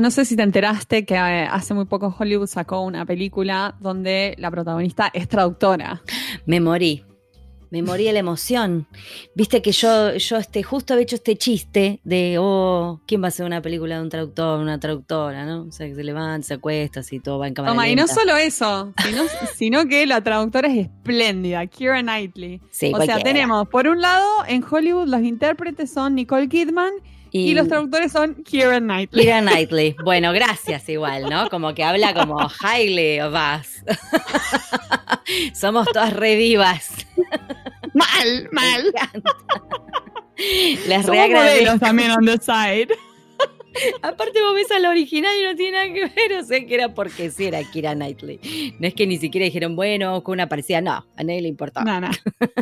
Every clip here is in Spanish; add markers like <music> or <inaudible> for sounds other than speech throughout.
No sé si te enteraste que eh, hace muy poco Hollywood sacó una película donde la protagonista es traductora. Me morí. Me morí de la emoción. Viste que yo, yo este, justo había hecho este chiste de, oh, ¿quién va a hacer una película de un traductor, una traductora, no? O sea, que se levanta, se acuesta, así todo va en cámara Toma, y no lenta. solo eso, sino, <laughs> sino que la traductora es espléndida, Kira Knightley. Sí, o sea, tenemos, por un lado, en Hollywood los intérpretes son Nicole Kidman y, Y- los traductores son Kira Knightley. Kira Knightley. Bueno, gracias igual, ¿no? Como que habla como highly of us. <laughs> Somos todas revivas. <laughs> Mal, mal. <laughs> Les Somos modelos también on the side. Aparte vos ves a la original y no tiene nada que ver, o sea que era porque sí era Kira Knightley. No es que ni siquiera dijeron, bueno, con una parecida, no, a nadie le importaba. No, no,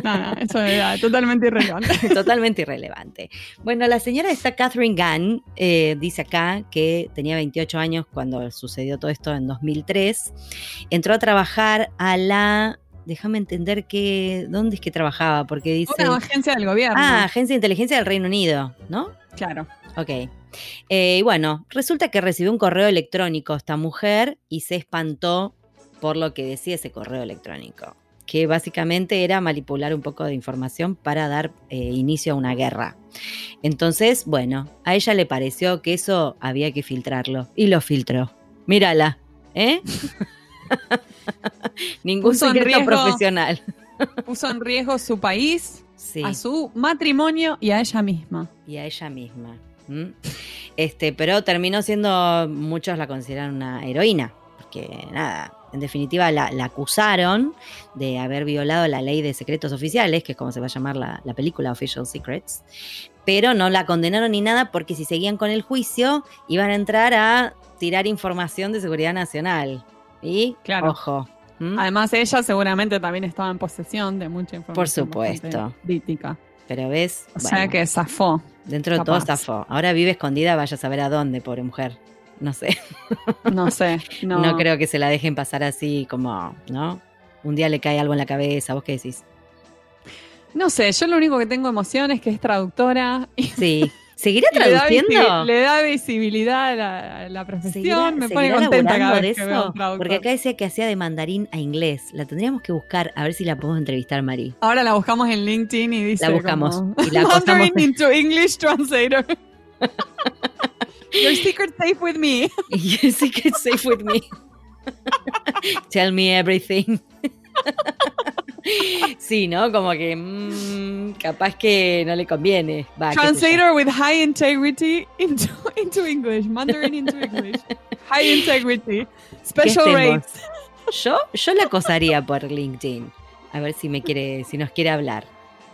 no, no, eso era totalmente irrelevante. <laughs> Totalmente irrelevante. Bueno, la señora está Catherine Gunn, eh, dice acá que tenía 28 años cuando sucedió todo esto en 2003. Entró a trabajar a la... Déjame entender que... ¿Dónde es que trabajaba? Porque dice... Una agencia del gobierno. Ah, Agencia de Inteligencia del Reino Unido, ¿no? claro. Ok. Eh, y bueno, resulta que recibió un correo electrónico esta mujer y se espantó por lo que decía ese correo electrónico, que básicamente era manipular un poco de información para dar eh, inicio a una guerra. Entonces, bueno, a ella le pareció que eso había que filtrarlo y lo filtró. Mírala, ¿eh? <laughs> Ningún Puso en secreto riesgo- profesional. Puso en riesgo su país, Sí. a su matrimonio y a ella misma. y a ella misma. ¿M? Este, pero terminó siendo, muchos la consideran una heroína, porque nada, en definitiva la, la acusaron de haber violado la ley de secretos oficiales, que es como se va a llamar la, la película Official Secrets, pero no la condenaron ni nada porque si seguían con el juicio iban a entrar a tirar información de seguridad nacional. Y, Claro. ojo. ¿m? Además, ella seguramente también estaba en posesión de mucha información. Por supuesto. Crítica. Pero ves, O sea que zafó. dentro de todo zafó. Ahora vive escondida, vaya a saber a dónde, pobre mujer. No sé. No sé. <laughs> No, No. creo que se la dejen pasar así como, ¿no? Un día le cae algo en la cabeza, ¿vos qué decís? No sé, yo lo único que tengo emoción es que es traductora Sí. <laughs> ¿Seguirá traduciendo? le da visibilidad a la, a la profesión. Me pone contenta cada vez que eso? Porque acá decía que hacía de mandarín a inglés. La tendríamos que buscar a ver si la podemos entrevistar, Mari. Ahora la buscamos en LinkedIn y dice La buscamos como, <laughs> y la Mandarin into English translator. <laughs> Your secret safe with me. <laughs> Your secret safe with me. Tell me everything. Sí, ¿no? Como que mm, capaz que no le conviene. Va. Translator with high integrity into, into English. Mandarin into English. High integrity. Special rates. Yo, yo la acosaría por LinkedIn. A ver si me quiere, si nos quiere hablar.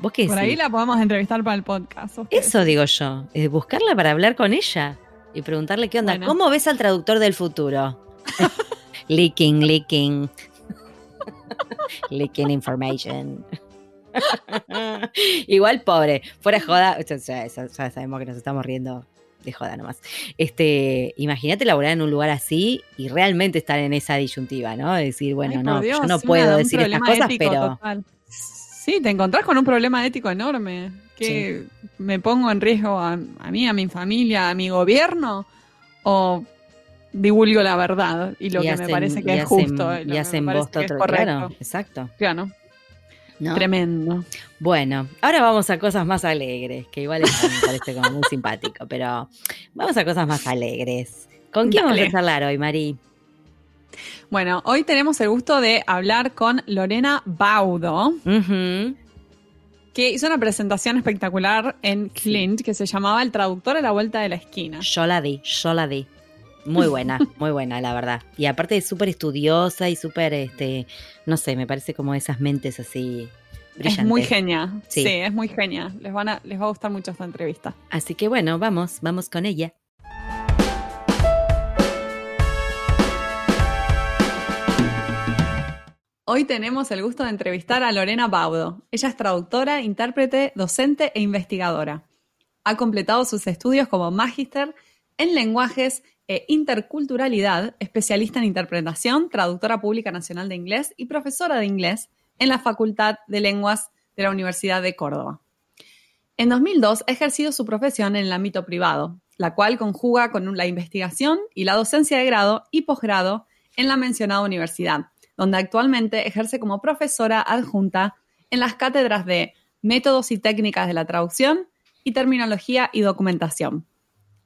¿Vos qué Por ahí la podemos entrevistar para el podcast. Eso digo yo. eh, buscarla para hablar con ella y preguntarle qué onda. Bueno. ¿Cómo ves al traductor del futuro? <laughs> leaking, leaking. Leaking information. Igual pobre, fuera joda, o sea, ya, ya- ya sabemos que nos estamos riendo de joda nomás. Este, imagínate laburar en un lugar así y realmente estar en esa disyuntiva, ¿no? De decir, bueno, Ay, no, Dios, yo no puedo decir estas cosas, ético pero total. Sí, te encontrás con un problema ético enorme. Que me pongo en riesgo a, a mí, a mi familia, a mi gobierno, o divulgo la verdad y lo y que hacen- me parece y que es hacen- justo. y lo Y que hacen es otro, correcto. claro, exacto. Claro, ¿no? tremendo. Bueno, ahora vamos a cosas más alegres, que igual eso me <laughs> parece como muy simpático, pero vamos a cosas más alegres. ¿Con quién vamos Dale. a charlar hoy, Mari? Bueno, hoy tenemos el gusto de hablar con Lorena Baudo, que hizo una presentación espectacular en Clint que se llamaba El traductor a la vuelta de la esquina. Yo la di, yo la di. Muy buena, muy buena, la verdad. Y aparte es súper estudiosa y súper, este, no sé, me parece como esas mentes así brillantes. Es muy genia. Sí. Sí. es muy genia. Les, van a, les va a gustar mucho esta entrevista. Así que bueno, vamos, vamos con ella. Hoy tenemos el gusto de entrevistar a Lorena Baudo. Ella es traductora, intérprete, docente e investigadora. Ha completado sus estudios como magíster en lenguajes e interculturalidad, especialista en interpretación, traductora pública nacional de inglés y profesora de inglés en la Facultad de Lenguas de la Universidad de Córdoba. En 2002 ha ejercido su profesión en el ámbito privado. la cual conjuga con la investigación y la docencia de grado y posgrado en la mencionada universidad, donde actualmente ejerce como profesora adjunta en las cátedras de Métodos y Técnicas de la Traducción y Terminología y Documentación.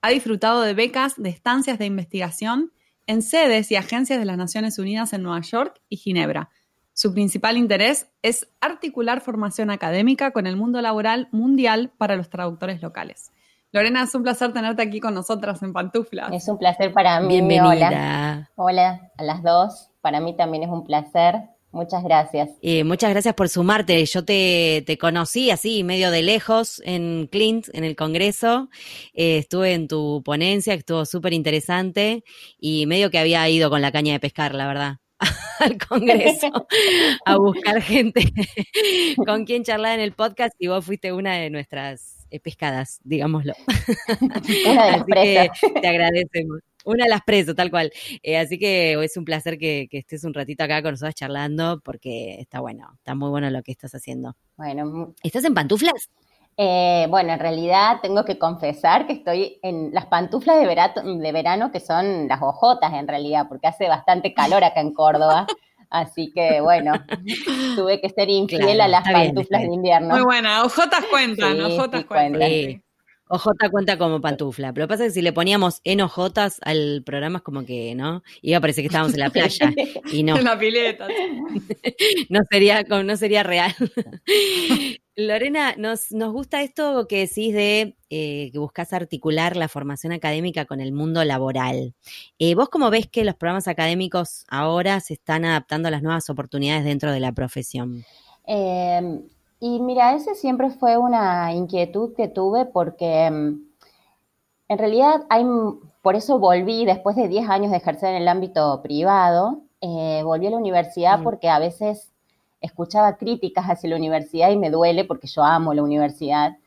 Ha disfrutado de becas de estancias de investigación en sedes y agencias de las Naciones Unidas en Nueva York y Ginebra. Su principal interés es articular formación académica con el mundo laboral mundial para los traductores locales. Lorena, es un placer tenerte aquí con nosotras en Pantuflas. Es un placer para mí. Bienvenida. Hola. Hola a las dos. Para mí también es un placer. Muchas gracias. Eh, muchas gracias por sumarte. Yo te, te, conocí así, medio de lejos, en Clint, en el Congreso. Eh, estuve en tu ponencia, que estuvo súper interesante, y medio que había ido con la caña de pescar, la verdad <laughs> al Congreso a buscar gente <laughs> con quien charlar en el podcast y vos fuiste una de nuestras eh, pescadas, digámoslo. <laughs> Una de las Así que te agradecemos. Una de las presas, tal cual. Eh, así que es un placer que, que estés un ratito acá con nosotros charlando porque está bueno, está muy bueno lo que estás haciendo. Bueno, ¿Estás en pantuflas? eh, bueno, en realidad tengo que confesar que estoy en las pantuflas de, verato- de verano, que son las ojotas en realidad, porque hace bastante calor acá en Córdoba. <laughs> Así que bueno, tuve que ser infiel Claro, a las pantuflas bien. de invierno. Muy buena, ojotas cuentan, Sí, ojotas sí, cuentan. cuentan. sí. OJ cuenta como pantufla, pero lo que pasa es que si le poníamos en al programa es como que, ¿no? Iba a parecer que estábamos en la playa y no, <laughs> En la pileta. <laughs> no sería, no sería real. <laughs> Lorena, nos, nos gusta esto que decís de eh, que buscas articular la formación académica con el mundo laboral. Eh, ¿Vos cómo ves que los programas académicos ahora se están adaptando a las nuevas oportunidades dentro de la profesión? Eh, y mira, ese siempre fue una inquietud que tuve porque mm, en realidad hay, por eso volví después de 10 años de ejercer en el ámbito privado, eh, volví a la universidad Mm. porque a veces escuchaba críticas hacia la universidad y me duele porque yo amo la universidad.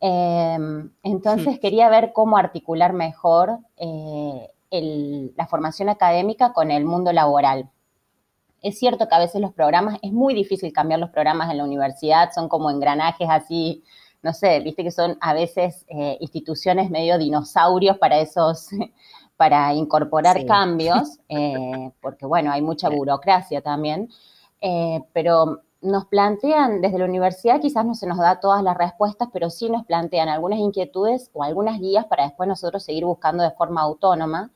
Eh, entonces quería ver cómo articular mejor eh, el- la formación académica con el mundo laboral. Es cierto que a veces los programas, es muy difícil cambiar los programas en la universidad, son como engranajes así, no sé, viste que son a veces eh, instituciones medio dinosaurios para esos, <laughs> para incorporar Sí. cambios, <laughs> eh, porque bueno, hay mucha burocracia también, eh, pero nos plantean desde la universidad, quizás no se nos da todas las respuestas, pero sí nos plantean algunas inquietudes o algunas guías para después nosotros seguir buscando de forma autónoma.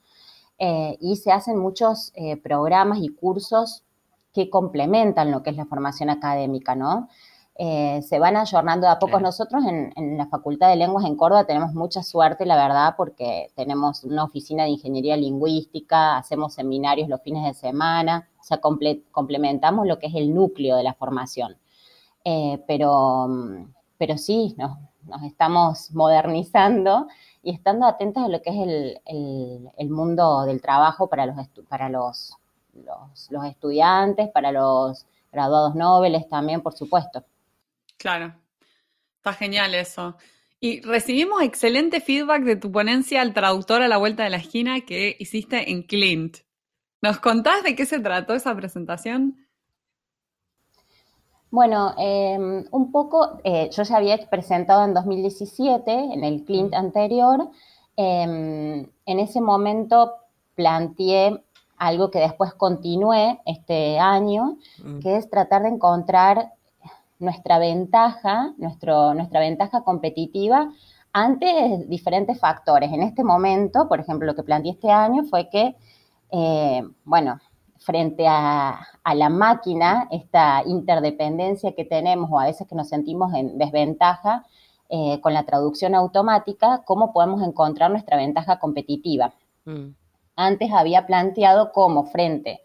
Eh, y se hacen muchos eh, programas y cursos que complementan lo que es la formación académica, ¿no? Eh, se van ayornando de a pocos. Claro. Nosotros en, en la Facultad de Lenguas en Córdoba tenemos mucha suerte, la verdad, porque tenemos una oficina de ingeniería lingüística, hacemos seminarios los fines de semana, o sea, comple- complementamos lo que es el núcleo de la formación. Eh, pero, pero sí, nos, nos estamos modernizando y estando atentos a lo que es el, el- el mundo del trabajo para los, para los, los, los estudiantes, para los graduados nobles también, por supuesto. Claro, está genial eso. Y recibimos excelente feedback de tu ponencia al traductor a la vuelta de la esquina que hiciste en Clint. ¿Nos contás de qué se trató esa presentación? Bueno, eh, un poco, eh, yo ya había presentado en 2017, en el Clint anterior, eh, en ese momento planteé algo que después continué este año, Mm. que es tratar de encontrar nuestra ventaja, nuestro, nuestra ventaja competitiva ante diferentes factores. En este momento, por ejemplo, lo que planteé este año fue que, eh, bueno, frente a, a la máquina, esta interdependencia que tenemos o a veces que nos sentimos en desventaja eh, con la traducción automática, ¿cómo podemos encontrar nuestra ventaja competitiva? Mm. Antes había planteado cómo frente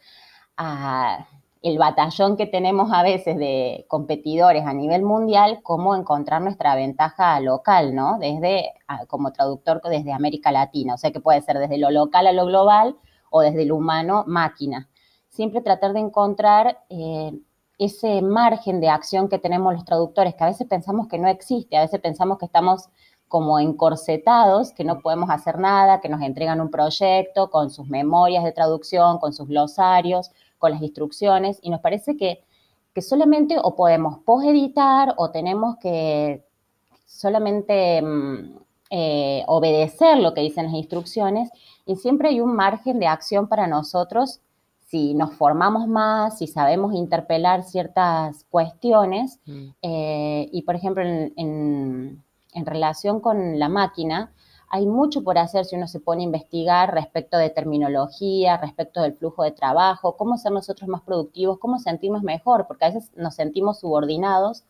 a el batallón que tenemos a veces de competidores a nivel mundial, cómo encontrar nuestra ventaja local, ¿no? Desde, como traductor desde América Latina, o sea que puede ser desde lo local a lo global o desde lo humano máquina. Siempre tratar de encontrar eh, ese margen de acción que tenemos los traductores, que a veces pensamos que no existe, a veces pensamos que estamos como encorsetados, que no podemos hacer nada, que nos entregan un proyecto con sus memorias de traducción, con sus glosarios, con las instrucciones, y nos parece que, que solamente o podemos poseditar o tenemos que solamente mm, eh, obedecer lo que dicen las instrucciones y siempre hay un margen de acción para nosotros si nos formamos más, si sabemos interpelar ciertas cuestiones. Mm. Eh, y por ejemplo, en, relación con la máquina, hay mucho por hacer si uno se pone a investigar respecto de terminología, respecto del flujo de trabajo, cómo ser nosotros más productivos, cómo sentirnos mejor, porque a veces nos sentimos subordinados,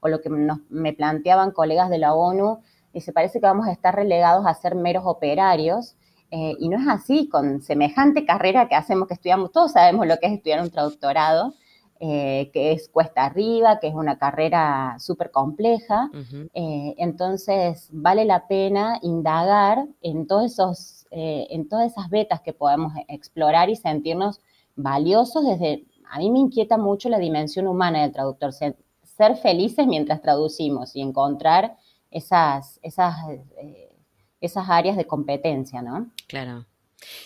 o lo que me planteaban colegas de la ONU, y se parece que vamos a estar relegados a ser meros operarios, eh, y no es así, con semejante carrera que hacemos, que estudiamos, todos sabemos lo que es estudiar un traductorado, eh, que es cuesta arriba, que es una carrera súper compleja. Eh, entonces, vale la pena indagar en, todos esos, en todas esas vetas que podemos explorar y sentirnos valiosos desde... A mí me inquieta mucho la dimensión humana del traductor, ser, felices mientras traducimos y encontrar esas, esas esas áreas de competencia, ¿no? Claro.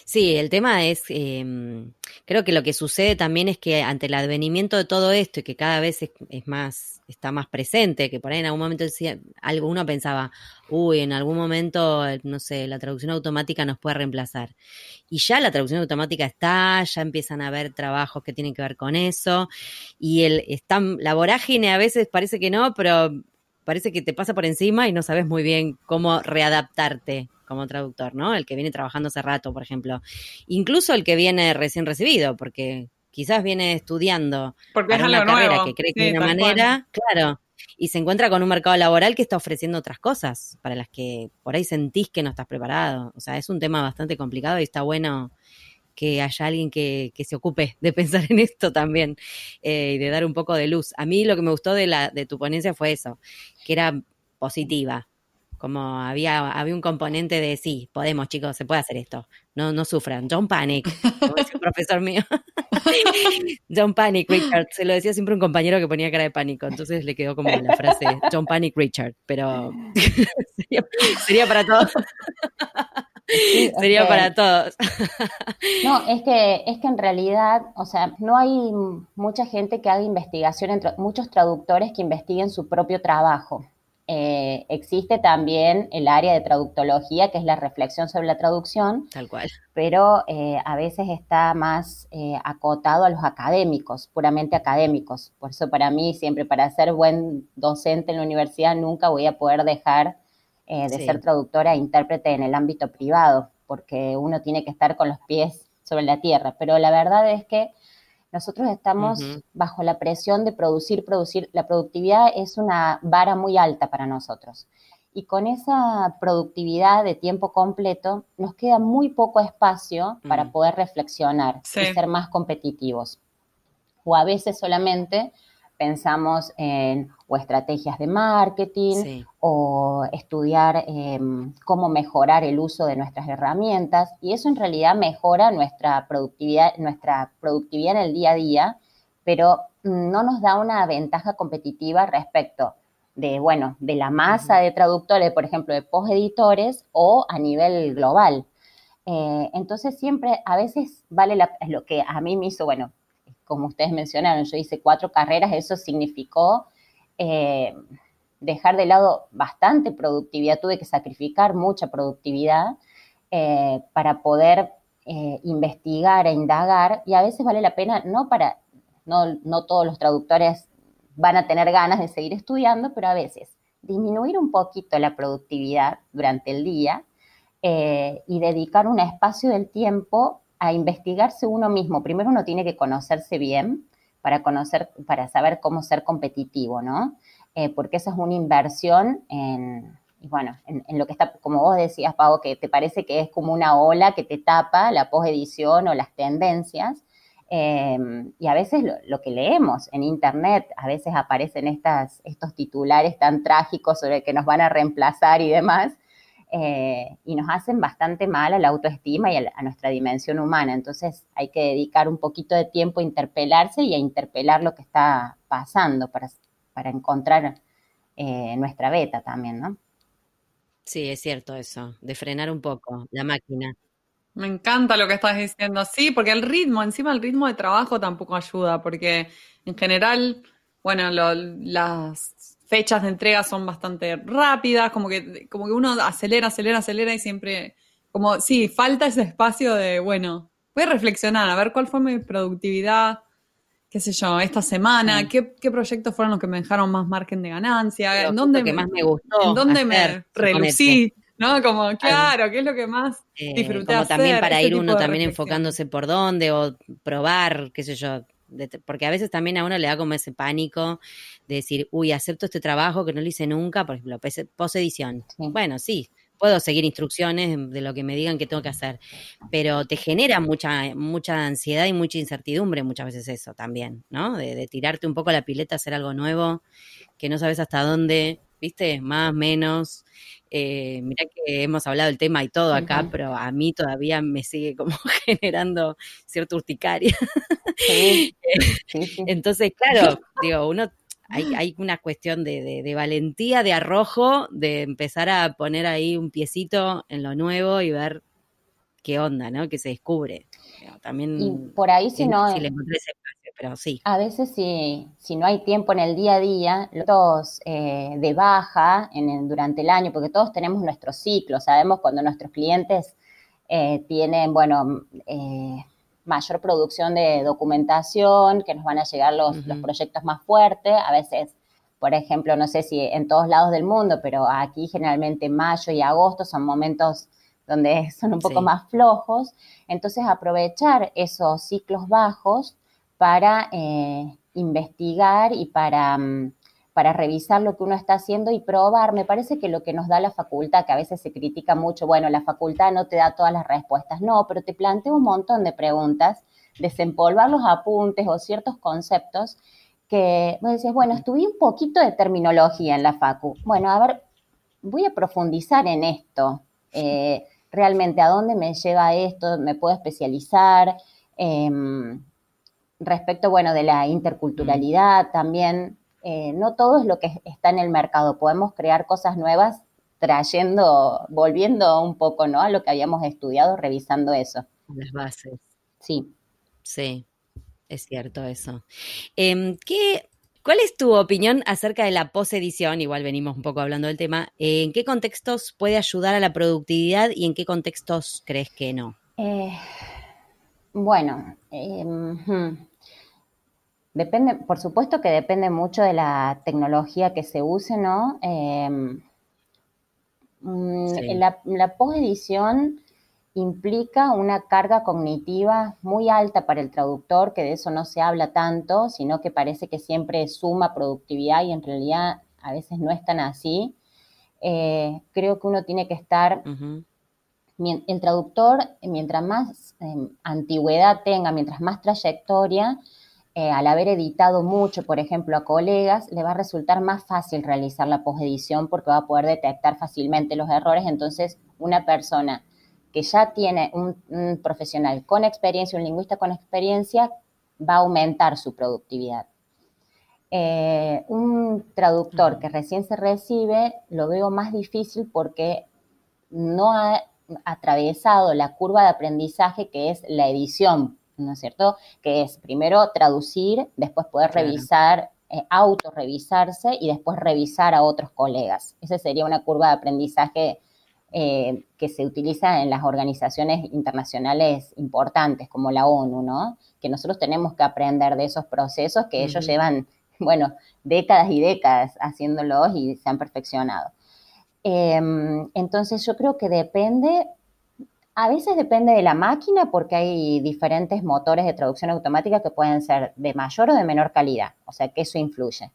Sí, el tema es, em, creo que lo que sucede también es que ante el advenimiento de todo esto y que cada vez es, más, está más presente, que por ahí en algún momento decía, algo uno pensaba, uy, en algún momento, no sé, la traducción automática nos puede reemplazar. Y ya la traducción automática está, ya empiezan a haber trabajos que tienen que ver con eso, y el, está, la vorágine a veces parece que no, pero parece que te pasa por encima y no sabes muy bien cómo readaptarte como traductor, ¿no? El que viene trabajando hace rato, por ejemplo. Incluso el que viene recién recibido, porque quizás viene estudiando porque para una carrera que cree que de una manera, claro, y se encuentra con un mercado laboral que está ofreciendo otras cosas para las que por ahí sentís que no estás preparado. O sea, es un tema bastante complicado y está bueno que haya alguien que, se ocupe de <laughs> pensar en esto también eh, y de dar un poco de luz. A mí lo que me gustó de, la, de tu ponencia fue eso, que era positiva, como había, había un componente de sí, podemos chicos, se puede hacer esto, no, no sufran, don't panic, como dice un profesor mío. <laughs> don't panic, Richard, se lo decía siempre un compañero que ponía cara de pánico, entonces le quedó como la frase, don't panic, Richard, pero <laughs> sería para todos. <laughs> Sería para todos. <laughs> no, es que, es que en realidad, o sea, no hay mucha gente que haga investigación, entre, muchos traductores que investiguen su propio trabajo. Eh, existe también el área de traductología, que es la reflexión sobre la traducción. Tal cual. Pero eh, a veces está más eh, acotado a los académicos, puramente académicos. Por eso para mí, siempre para ser buen docente en la universidad, nunca voy a poder dejar eh, de ser traductora e intérprete en el ámbito privado, porque uno tiene que estar con los pies sobre la tierra. Pero la verdad es que nosotros estamos bajo la presión de producir, producir. La productividad es una vara muy alta para nosotros. Y con esa productividad de tiempo completo, nos queda muy poco espacio para poder reflexionar y ser más competitivos. O a veces solamente pensamos en o estrategias de marketing o estudiar em, cómo mejorar el uso de nuestras herramientas y eso en realidad mejora nuestra productividad, nuestra productividad en el día a día, pero no nos da una ventaja competitiva respecto de, bueno, de la masa de traductores, por ejemplo, de post-editores o a nivel global. Eh, entonces siempre, a veces vale la, lo que a mí me hizo, bueno, como ustedes mencionaron, yo hice cuatro carreras, eso significó eh, dejar de lado bastante productividad, tuve que sacrificar mucha productividad eh, para poder eh, investigar e indagar y a veces vale la pena, no para, no, no todos los traductores van a tener ganas de seguir estudiando, pero a veces disminuir un poquito la productividad durante el día y dedicar un espacio del tiempo a investigarse uno mismo. Primero uno tiene que conocerse bien para conocer, para saber cómo ser competitivo, ¿no? Eh, porque eso es una inversión en, bueno, en, lo que está, como vos decías, Pau, que te parece que es como una ola que te tapa la posedición o las tendencias. Em, y a veces lo, que leemos en internet, a veces aparecen estas, estos titulares tan trágicos sobre que nos van a reemplazar y demás, eh, y nos hacen bastante mal a la autoestima y a, nuestra dimensión humana. Entonces hay que dedicar un poquito de tiempo a interpelarse y a interpelar lo que está pasando para, para encontrar eh, nuestra beta también, ¿no? Sí, es cierto eso, de frenar un poco la máquina. Me encanta lo que estás diciendo, sí, porque el ritmo, encima el ritmo de trabajo tampoco ayuda, porque en general, bueno, las fechas de entrega son bastante rápidas, como que, como que uno acelera, acelera, acelera y siempre, como, sí, falta ese espacio de, bueno, voy a reflexionar, a ver cuál fue mi productividad, qué sé yo, esta semana, qué, proyectos fueron los que me dejaron más margen de ganancia, en dónde me, más me gustó. En dónde me relucí. ¿no? Como, claro, ¿qué es lo que más eh, disfruté Como también para ir uno también enfocándose por dónde o probar, qué sé yo, porque a veces también a uno le da como ese pánico de decir, uy, acepto este trabajo que no lo hice nunca, por ejemplo, post-edición. Bueno, sí, puedo seguir instrucciones de lo que me digan que tengo que hacer, pero te genera mucha, mucha ansiedad y mucha incertidumbre muchas veces eso también, ¿no? De, tirarte un poco la pileta, hacer algo nuevo, que no sabes hasta dónde, ¿viste? Más, menos. Eh, mira que hemos hablado del tema y todo acá, pero a mí todavía me sigue como <laughs> generando cierta urticaria. <laughs> Entonces, claro, digo, uno hay, hay una cuestión de, de, valentía, de arrojo, de empezar a poner ahí un piecito en lo nuevo y ver qué onda, ¿no? Que se descubre. También y por ahí si no... Si pero sí. A veces si, si no hay tiempo en el día a día, los eh, de baja en durante el año, porque todos tenemos nuestros ciclos, sabemos cuando nuestros clientes eh, tienen, bueno, eh, mayor producción de documentación, que nos van a llegar los, proyectos más fuertes, a veces por ejemplo, no sé si en todos lados del mundo, pero aquí generalmente mayo y agosto son momentos donde <laughs> son un poco más flojos. Entonces, aprovechar esos ciclos bajos para eh, investigar y para, mm, para revisar lo que uno está haciendo y probar. Me parece que lo que nos da la facultad, que a veces se critica mucho, bueno, la facultad no te da todas las respuestas, no, pero te plantea un montón de preguntas, desempolvar los apuntes o ciertos conceptos que vos decís, bueno, estudié un poquito de terminología en la facu. Bueno, a ver, voy a profundizar en esto. Eh, realmente, ¿a dónde me lleva esto? ¿Me puedo especializar? Em, respecto, bueno, de la interculturalidad también, eh, no todo es lo que está en el mercado. Podemos crear cosas nuevas trayendo, volviendo un poco, ¿no? A lo que habíamos estudiado, revisando eso. Las bases. Sí. Sí, es cierto eso. Em, ¿qué, ¿Cuál es tu opinión acerca de la posedición? Igual venimos un poco hablando del tema. ¿En qué contextos puede ayudar a la productividad y en qué contextos crees que no? Eh, bueno, em, hmm. Depende, por supuesto que depende mucho de la tecnología que se use, ¿no? Em, mm, la, la posedición implica una carga cognitiva muy alta para el traductor, que de eso no se habla tanto, sino que parece que siempre suma productividad y en realidad a veces no es tan así. Eh, creo que uno tiene que estar, el traductor, mientras más em, antigüedad tenga, mientras más trayectoria, eh, al haber editado mucho, por ejemplo, a colegas, le va a resultar más fácil realizar la posedición porque va a poder detectar fácilmente los errores. Entonces, una persona que ya tiene un, profesional con experiencia, un lingüista con experiencia, va a aumentar su productividad. Eh, un traductor que recién se recibe lo veo más difícil porque no ha atravesado la curva de aprendizaje que es la edición, ¿no es cierto? Que es primero traducir, después poder revisar, eh, autorrevisarse y después revisar a otros colegas. Esa sería una curva de aprendizaje eh, que se utiliza en las organizaciones internacionales importantes como la ONU, ¿no? Que nosotros tenemos que aprender de esos procesos que ellos llevan, <laughs> bueno, décadas y décadas haciéndolos y se han perfeccionado. Em, entonces yo creo que depende, a veces depende de la máquina porque hay diferentes motores de traducción automática que pueden ser de mayor o de menor calidad, o sea que eso influye.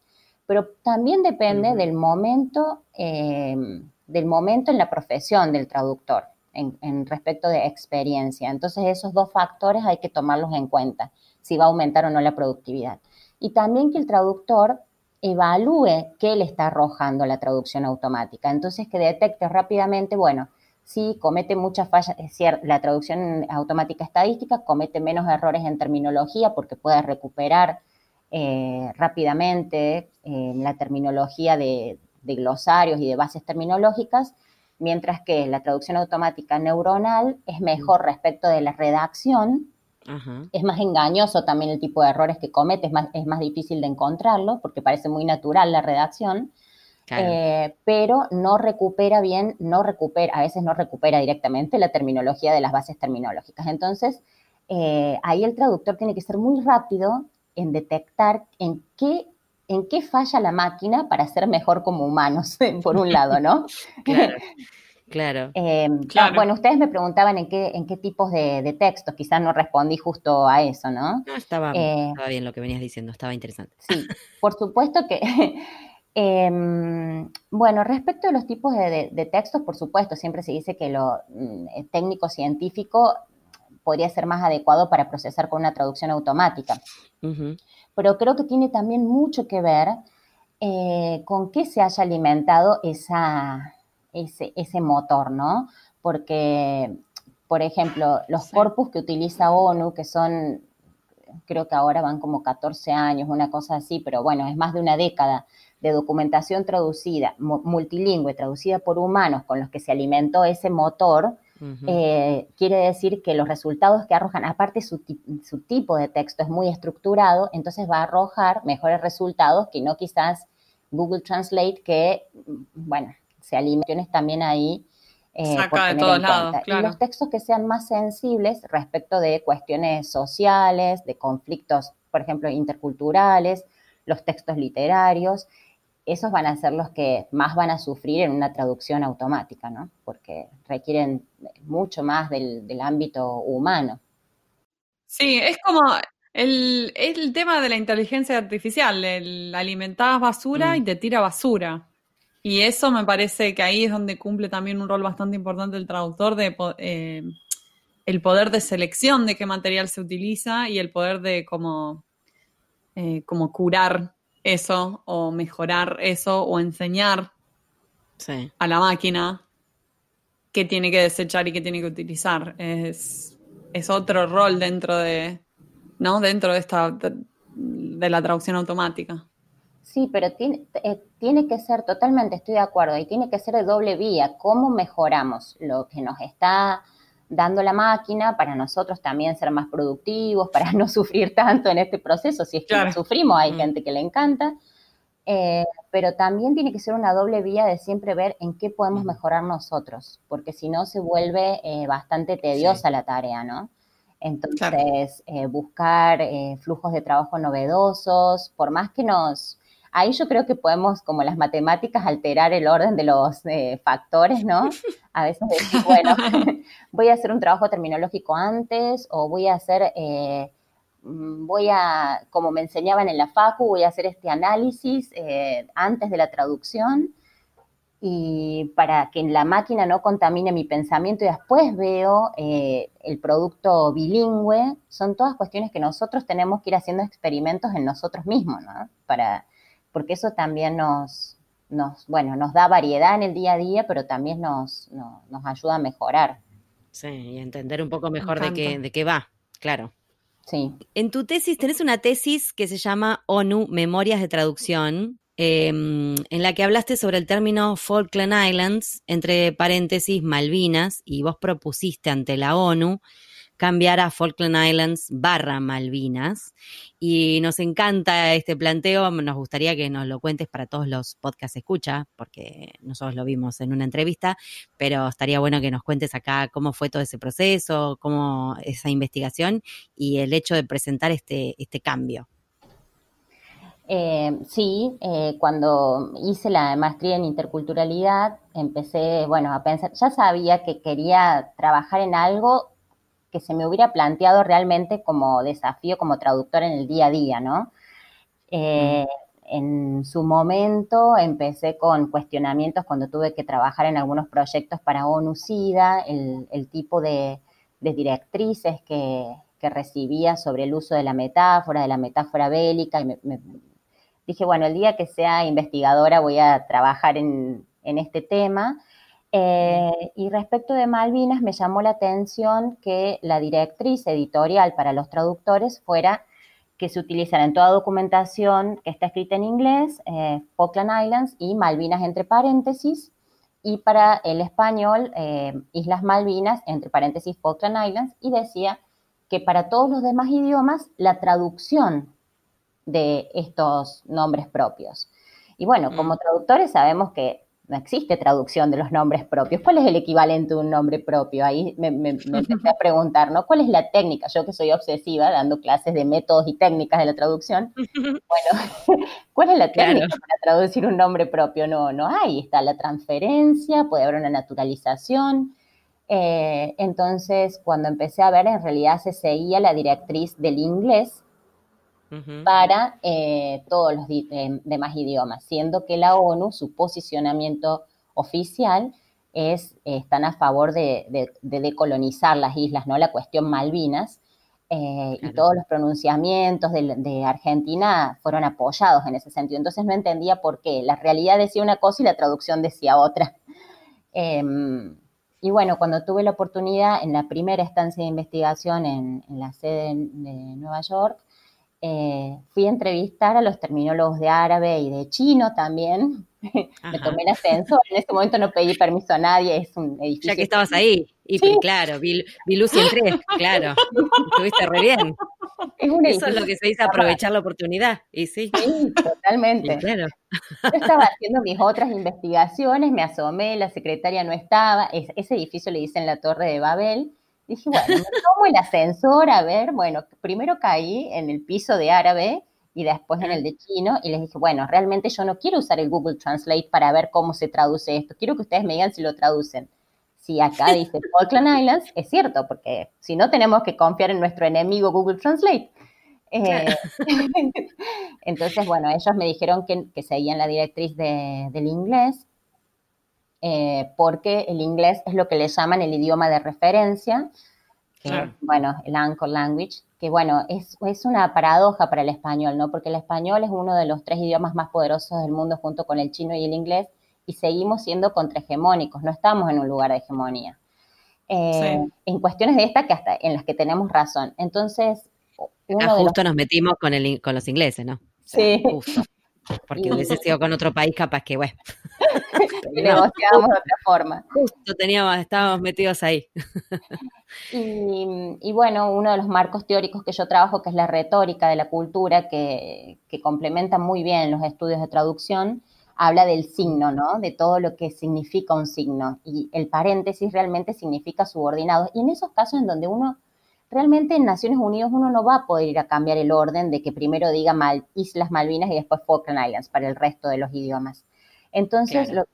Pero también depende del momento em, del momento en la profesión del traductor en, respecto de experiencia. Entonces esos dos factores hay que tomarlos en cuenta, si va a aumentar o no la productividad. Y también que el traductor evalúe qué le está arrojando la traducción automática. Entonces que detecte rápidamente, bueno, si comete muchas fallas, es cierto, la traducción automática estadística comete menos errores en terminología porque puede recuperar eh, rápidamente eh, la terminología de, de glosarios y de bases terminológicas, mientras que la traducción automática neuronal es mejor respecto de la redacción. Es más engañoso también el tipo de errores que comete, es más, es más difícil de encontrarlo porque parece muy natural la redacción. Eh, pero no recupera bien, no recupera, a veces no recupera directamente la terminología de las bases terminológicas. Entonces, eh, ahí el traductor tiene que ser muy rápido en detectar en qué, en qué falla la máquina para ser mejor como humanos, <laughs> por un lado, ¿no? <laughs> claro. Claro. <laughs> Eh, ah, bueno, ustedes me preguntaban en qué, en qué tipos de, textos, quizás no respondí justo a eso, ¿no? No, estaba, estaba bien lo que venías diciendo, estaba interesante. Sí, por supuesto que Em, bueno, respecto a los tipos de, textos, por supuesto, siempre se dice que lo mm, técnico científico podría ser más adecuado para procesar con una traducción automática. Pero creo que tiene también mucho que ver eh, con qué se haya alimentado esa, ese, ese, motor, ¿no? Porque, por ejemplo, los corpus que utiliza ONU, que son, creo que ahora van como 14 años, una cosa así, pero bueno, es más de una década de documentación traducida, multilingüe, traducida por humanos con los que se alimentó ese motor, eh, quiere decir que los resultados que arrojan, aparte su, tipo de texto es muy estructurado, entonces va a arrojar mejores resultados que no quizás Google Translate, que, bueno, se alimenta también ahí. Eh, Saca de todos lados, Y los textos que sean más sensibles respecto de cuestiones sociales, de conflictos, por ejemplo, interculturales, los textos literarios, esos van a ser los que más van a sufrir en una traducción automática, ¿no? Porque requieren mucho más del, ámbito humano. Sí, es como el, el, tema de la inteligencia artificial, el alimentás basura y mm. te tira basura. Y eso me parece que ahí es donde cumple también un rol bastante importante el traductor de eh, el poder de selección de qué material se utiliza y el poder de como, eh, como curar eso o mejorar eso o enseñar a la máquina qué tiene que desechar y qué tiene que utilizar. Es, es otro rol dentro de, ¿no? Dentro de esta de, la traducción automática. Sí, pero tiene, eh, tiene que ser totalmente, estoy de acuerdo, y tiene que ser de doble vía. ¿Cómo mejoramos lo que nos está dando la máquina para nosotros también ser más productivos, para no sufrir tanto en este proceso, si es que sufrimos, hay mm. gente que le encanta, eh, pero también tiene que ser una doble vía de siempre ver en qué podemos mejorar nosotros, porque si no se vuelve eh, bastante tediosa la tarea, ¿no? Entonces, eh, buscar flujos de trabajo novedosos, por más que nos Ahí yo creo que podemos, como las matemáticas, alterar el orden de los eh, factores, ¿no? A veces decir, bueno, <laughs> voy a hacer un trabajo terminológico antes o voy a hacer, eh, mm, voy a, como me enseñaban en la FACU, voy a hacer este análisis eh, antes de la traducción y para que la máquina no contamine mi pensamiento y después veo el producto bilingüe, son todas cuestiones que nosotros tenemos que ir haciendo experimentos en nosotros mismos, ¿no? Para, porque eso también nos, nos, bueno, nos da variedad en el día a día, pero también nos, nos, ayuda a mejorar. Sí, y entender un poco mejor de qué, de qué va, claro. Sí. En tu tesis tenés una tesis que se llama ONU Memorias de Traducción, em, en la que hablaste sobre el término Falkland Islands, entre paréntesis Malvinas, y vos propusiste ante la ONU cambiar a Falkland Islands barra Malvinas. Y nos encanta este planteo, nos gustaría que nos lo cuentes para todos los podcasts escucha, porque nosotros lo vimos en una entrevista, pero estaría bueno que nos cuentes acá cómo fue todo ese proceso, cómo esa investigación y el hecho de presentar este, este cambio. Eh, sí, eh, cuando hice la maestría en interculturalidad, empecé, bueno, a pensar, ya sabía que quería trabajar en algo que se me hubiera planteado realmente como desafío como traductor en el día a día, ¿no? Eh, en su momento empecé con cuestionamientos cuando tuve que trabajar en algunos proyectos para ONU-SIDA, el, tipo de, directrices que, recibía sobre el uso de la metáfora, de la metáfora bélica, y me, dije, bueno, el día que sea investigadora voy a trabajar en, en este tema. Eh, y respecto de Malvinas, me llamó la atención que la directriz editorial para los traductores fuera que se utilizara en toda documentación que está escrita en inglés, eh, Falkland Islands y Malvinas entre paréntesis, y para el español, eh, Islas Malvinas entre paréntesis Falkland Islands, y decía que para todos los demás idiomas la traducción de estos nombres propios. Y bueno, como mm. traductores sabemos que no existe traducción de los nombres propios. ¿Cuál es el equivalente de un nombre propio? Ahí me, <laughs> empecé a preguntar, ¿no? ¿Cuál es la técnica? Yo que soy obsesiva dando clases de métodos y técnicas de la traducción. <laughs> Bueno, <laughs> ¿cuál es la técnica para traducir un nombre propio? No, no hay. Está la transferencia, puede haber una naturalización. Eh, entonces, cuando empecé a ver, en realidad se seguía la directriz del inglés para eh, todos los eh, demás idiomas, siendo que la ONU, su posicionamiento oficial es, están a favor de, decolonizar las islas, ¿no? La cuestión Malvinas, eh, y todos los pronunciamientos de, Argentina fueron apoyados en ese sentido. Entonces no entendía por qué. La realidad decía una cosa y la traducción decía otra. <laughs> Em, y bueno, cuando tuve la oportunidad en la primera estancia de investigación en, en la sede de Nueva York, eh, fui a entrevistar a los terminólogos de árabe y de chino también. <laughs> Me tomé el ascensor, en ese momento no pedí permiso a nadie, es un edificio. Ya que estabas ahí, y claro, vi, luz y entré, claro, estuviste re bien. Eso es lo que se dice aprovechar la oportunidad, y sí. Sí, totalmente. claro. Yo estaba haciendo mis otras investigaciones, me asomé, la secretaria no estaba, ese edificio le dicen la Torre de Babel, Dije, bueno, me tomo el ascensor a ver, bueno, primero caí en el piso de árabe y después en el de chino y les dije, bueno, realmente yo no quiero usar el Google Translate para ver cómo se traduce esto, quiero que ustedes me digan si lo traducen. Si acá <laughs> dice Falkland Islands, es cierto, porque si no tenemos que confiar en nuestro enemigo Google Translate. Eh, <laughs> entonces, bueno, ellos me dijeron que, que seguían la directriz del inglés eh, porque el inglés es lo que le llaman el idioma de referencia, bueno, el anchor language, que bueno, es, es, una paradoja para el español, ¿no? Porque el español es uno de los tres idiomas más poderosos del mundo junto con el chino y el inglés, y seguimos siendo contrahegemónicos, no estamos en un lugar de hegemonía. Eh, en cuestiones de esta que hasta en las que tenemos razón. Entonces, uno ah, justo nos metimos con, el, con los ingleses, ¿no? sí. Porque hubiese sido con otro país, capaz que, bueno. <laughs> negociábamos de otra forma. Justo teníamos, estábamos metidos ahí. Y, bueno, uno de los marcos teóricos que yo trabajo, que es la retórica de la cultura, que, que complementa muy bien los estudios de traducción, habla del signo, ¿no? De todo lo que significa un signo. Y el paréntesis realmente significa subordinado. Y en esos casos en donde uno realmente en Naciones Unidas uno no va a poder ir a cambiar el orden de que primero diga mal, Islas Malvinas y después Falkland Islands para el resto de los idiomas. Entonces, lo, que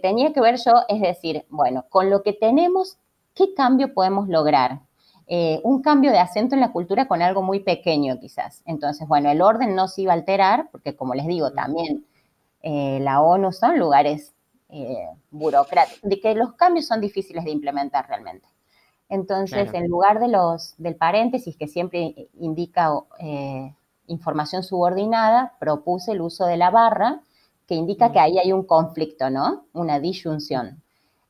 tenía que ver yo es decir, bueno, con lo que tenemos, ¿qué cambio podemos lograr? Eh, un cambio de acento en la cultura con algo muy pequeño quizás. Entonces, bueno, el orden no se iba a alterar, porque como les digo, también eh, la ONU son lugares eh, burocráticos, de que los cambios son difíciles de implementar realmente. Entonces, en lugar de los, del paréntesis que siempre indica información subordinada, propuse el uso de la barra, que indica que ahí hay un conflicto, ¿no? Una disyunción.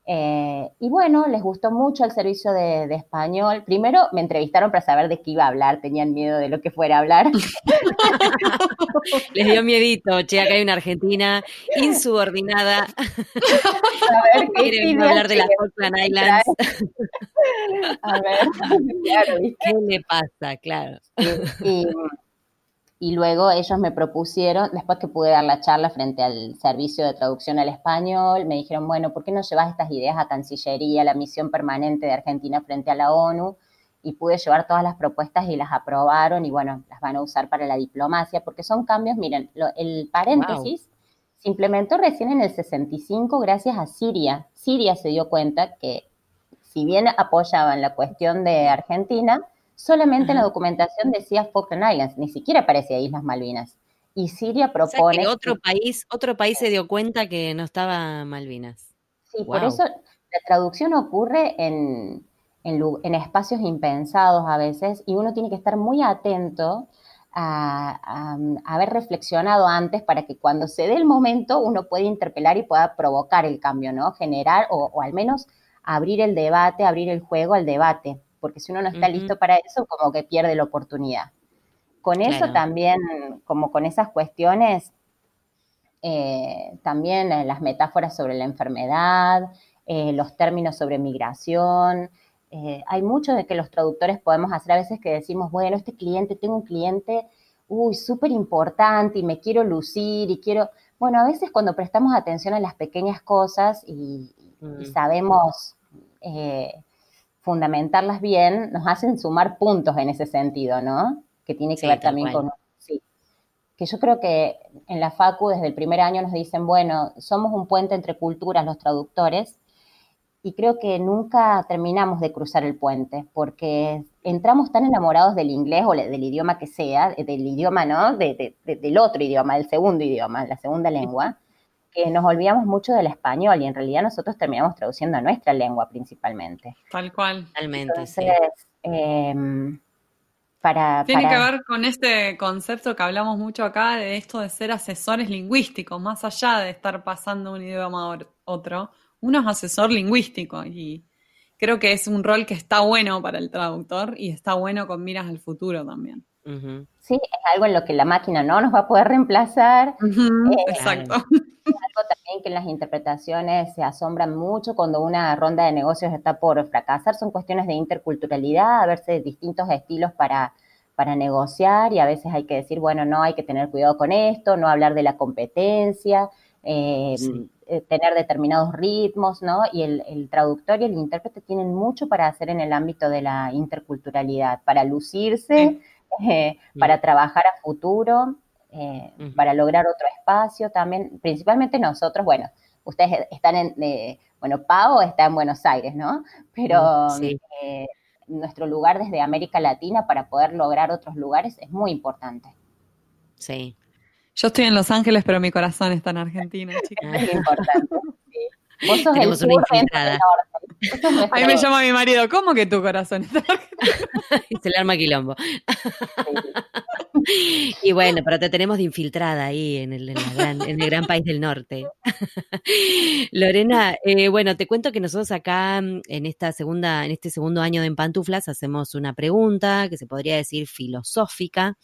Eh, y bueno, les gustó mucho el servicio de, español. Primero me entrevistaron para saber de qué iba a hablar, tenían miedo de lo que fuera a hablar. <laughs> les dio miedito, che, acá hay una argentina insubordinada. A ver, <laughs> ¿qué hablar de las Falkland Islands. a ver, <laughs> claro, ¿qué le pasa? Claro. y, y luego ellos me propusieron, después que pude dar la charla frente al servicio de traducción al español, me dijeron, bueno, ¿por qué no llevas estas ideas a Cancillería, la misión permanente de Argentina frente a la ONU? Y pude llevar todas las propuestas y las aprobaron y bueno, las van a usar para la diplomacia, porque son cambios, miren, el paréntesis se implementó recién en el 65 gracias a Siria. Siria se dio cuenta que si bien apoyaban la cuestión de Argentina, solamente en la documentación decía Falkland Islands, ni siquiera aparecía Islas Malvinas. Y Siria propone... otro, país, otro país se dio cuenta que no estaba Malvinas. Sí, por eso la traducción ocurre en, en, espacios impensados a veces y uno tiene que estar muy atento a, haber reflexionado antes para que cuando se dé el momento uno pueda interpelar y pueda provocar el cambio, ¿no? Generar o, o al menos abrir el debate, abrir el juego al debate porque si uno no está listo para eso, como que pierde la oportunidad. Con eso también, como con esas cuestiones, eh, también eh, las metáforas sobre la enfermedad, eh, los términos sobre migración. hay mucho de que los traductores podemos hacer a veces que decimos, bueno, este cliente, tengo un cliente, uy, súper importante y me quiero lucir y quiero, bueno, a veces cuando prestamos atención a las pequeñas cosas y, Mm. sabemos eh, fundamentarlas bien, nos hacen sumar puntos en ese sentido, ¿no? Que tiene que Sí, ver también con... Sí. Que yo creo que en la FACU desde el primer año nos dicen, bueno, somos un puente entre culturas los traductores, y creo que nunca terminamos de cruzar el puente, porque entramos tan enamorados del inglés o del idioma que sea, de- del idioma, ¿no? De- de- de- del otro idioma, del segundo idioma, la segunda lengua, que nos olvidamos mucho del español y en realidad nosotros terminamos traduciendo a nuestra lengua principalmente. Tal cual. Totalmente, sí. Entonces, em, para... Tiene para- que ver con este concepto que hablamos mucho acá de esto de ser asesores lingüísticos, más allá de estar pasando un idioma a otro, uno es asesor lingüístico y creo que es un rol que está bueno para el traductor y está bueno con miras al futuro también. Ujú. Sí, es algo en lo que la máquina no nos va a poder reemplazar, Exacto. algo también que en las interpretaciones se asombran mucho cuando una ronda de negocios está por fracasar, son cuestiones de interculturalidad, a verse distintos estilos para, para negociar y a veces hay que decir, bueno, no hay que tener cuidado con esto, no hablar de la competencia, eh, Sí. eh, tener determinados ritmos, ¿no? Y el, el traductor y el intérprete tienen mucho para hacer en el ámbito de la interculturalidad, para lucirse, eh, para trabajar a futuro eh, para lograr otro espacio también, principalmente nosotros, bueno, ustedes están en, eh, bueno, Pau está en Buenos Aires, ¿no? Pero Sí. eh, nuestro lugar desde América Latina para poder lograr otros lugares es muy importante. Sí. Yo estoy en Los Ángeles, pero mi corazón está en Argentina, chicas. Es importante. <laughs> Vos sos Tenemos el una nuestro- Ahí me llama mi marido, ¿cómo que tu corazón está? Se le <laughs> arma quilombo. <laughs> Y bueno, pero te tenemos de infiltrada ahí en el, en la gran, en el gran país del norte. <laughs> Lorena, eh, bueno, te cuento que nosotros acá mm, en esta segunda, en este segundo año de En Pantuflas hacemos una pregunta que se podría decir filosófica,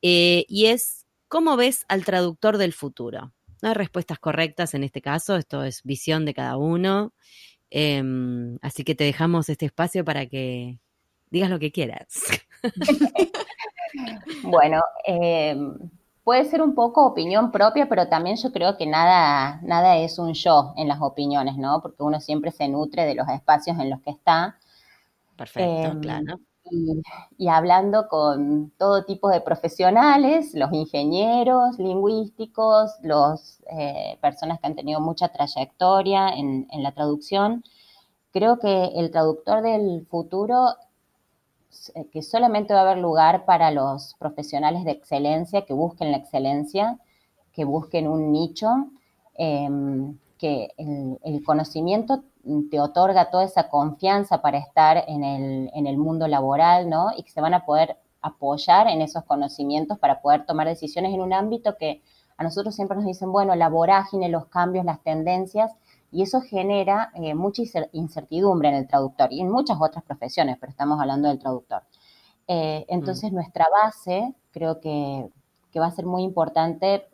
eh, y es ¿cómo ves al traductor del futuro? No hay respuestas correctas en este caso, esto es visión de cada uno. Em, así que te dejamos este espacio para que digas lo que quieras. <laughs> <laughs> Bueno, eh, puede ser un poco opinión propia, pero también yo creo que nada, nada es un yo en las opiniones, ¿no? Porque uno siempre se nutre de los espacios en los que está. Perfecto, Em, claro. Y, hablando con todo tipo de profesionales, los ingenieros lingüísticos, las personas que han tenido mucha trayectoria en, la traducción, creo que el traductor del futuro, eh, que solamente va a haber lugar para los profesionales de excelencia, que busquen la excelencia, que busquen un nicho, em, que el conocimiento te otorga toda esa confianza para estar en el, en el mundo laboral, ¿no? Y que se van a poder apoyar en esos conocimientos para poder tomar decisiones en un ámbito que a nosotros siempre nos dicen, bueno, la vorágine, los cambios, las tendencias, y eso genera eh, mucha incer- incertidumbre en el traductor y en muchas otras profesiones, pero estamos hablando del traductor. Eh, entonces, nuestra base creo que, que va a ser muy importante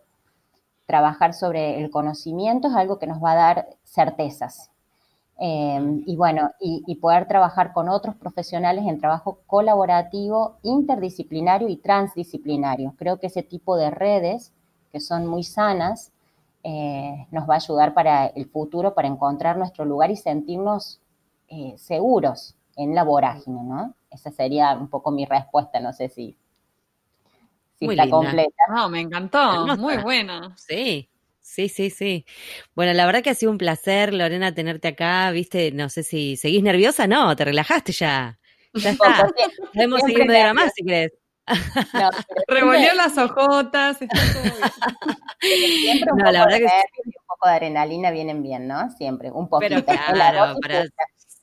trabajar sobre el conocimiento, es algo que nos va a dar certezas. Eh, y bueno, y, y poder trabajar con otros profesionales en trabajo colaborativo, interdisciplinario y transdisciplinario. Creo que ese tipo de redes, que son muy sanas, eh, nos va a ayudar para el futuro, para encontrar nuestro lugar y sentirnos eh, seguros en la vorágine, ¿no? Esa sería un poco mi respuesta, no sé si, si Muy está linda. completa. No, me encantó, muy buena. Sí, sí, sí, sí. Bueno, la verdad que ha sido un placer, Lorena, tenerte acá. Viste, no sé si seguís nerviosa, no, te relajaste ya. Ya está. Podemos seguir media más si querés. No, <laughs> Revolvió las ojotas. está todo bien. Siempre un No, poco la verdad de que sí. nervios y un poco de adrenalina vienen bien, ¿no? Siempre, un poquito. Pero claro, para.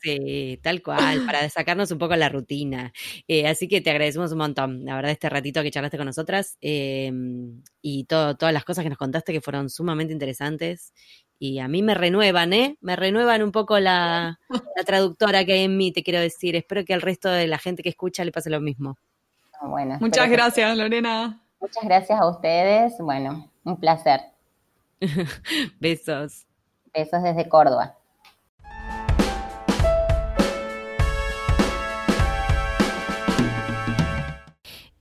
Sí, tal cual, para <laughs> sacarnos un poco la rutina. Eh, así que te agradecemos un montón, la verdad, este ratito que charlaste con nosotras eh, y todo, todas las cosas que nos contaste que fueron sumamente interesantes. Y a mí me renuevan, ¿eh? Me renuevan un poco la, la traductora que hay en mí, te quiero decir. Espero que al resto de la gente que escucha le pase lo mismo. Bueno, Muchas que- gracias, Lorena. Muchas gracias a ustedes. Bueno, un placer. <laughs> Besos. Besos desde Córdoba.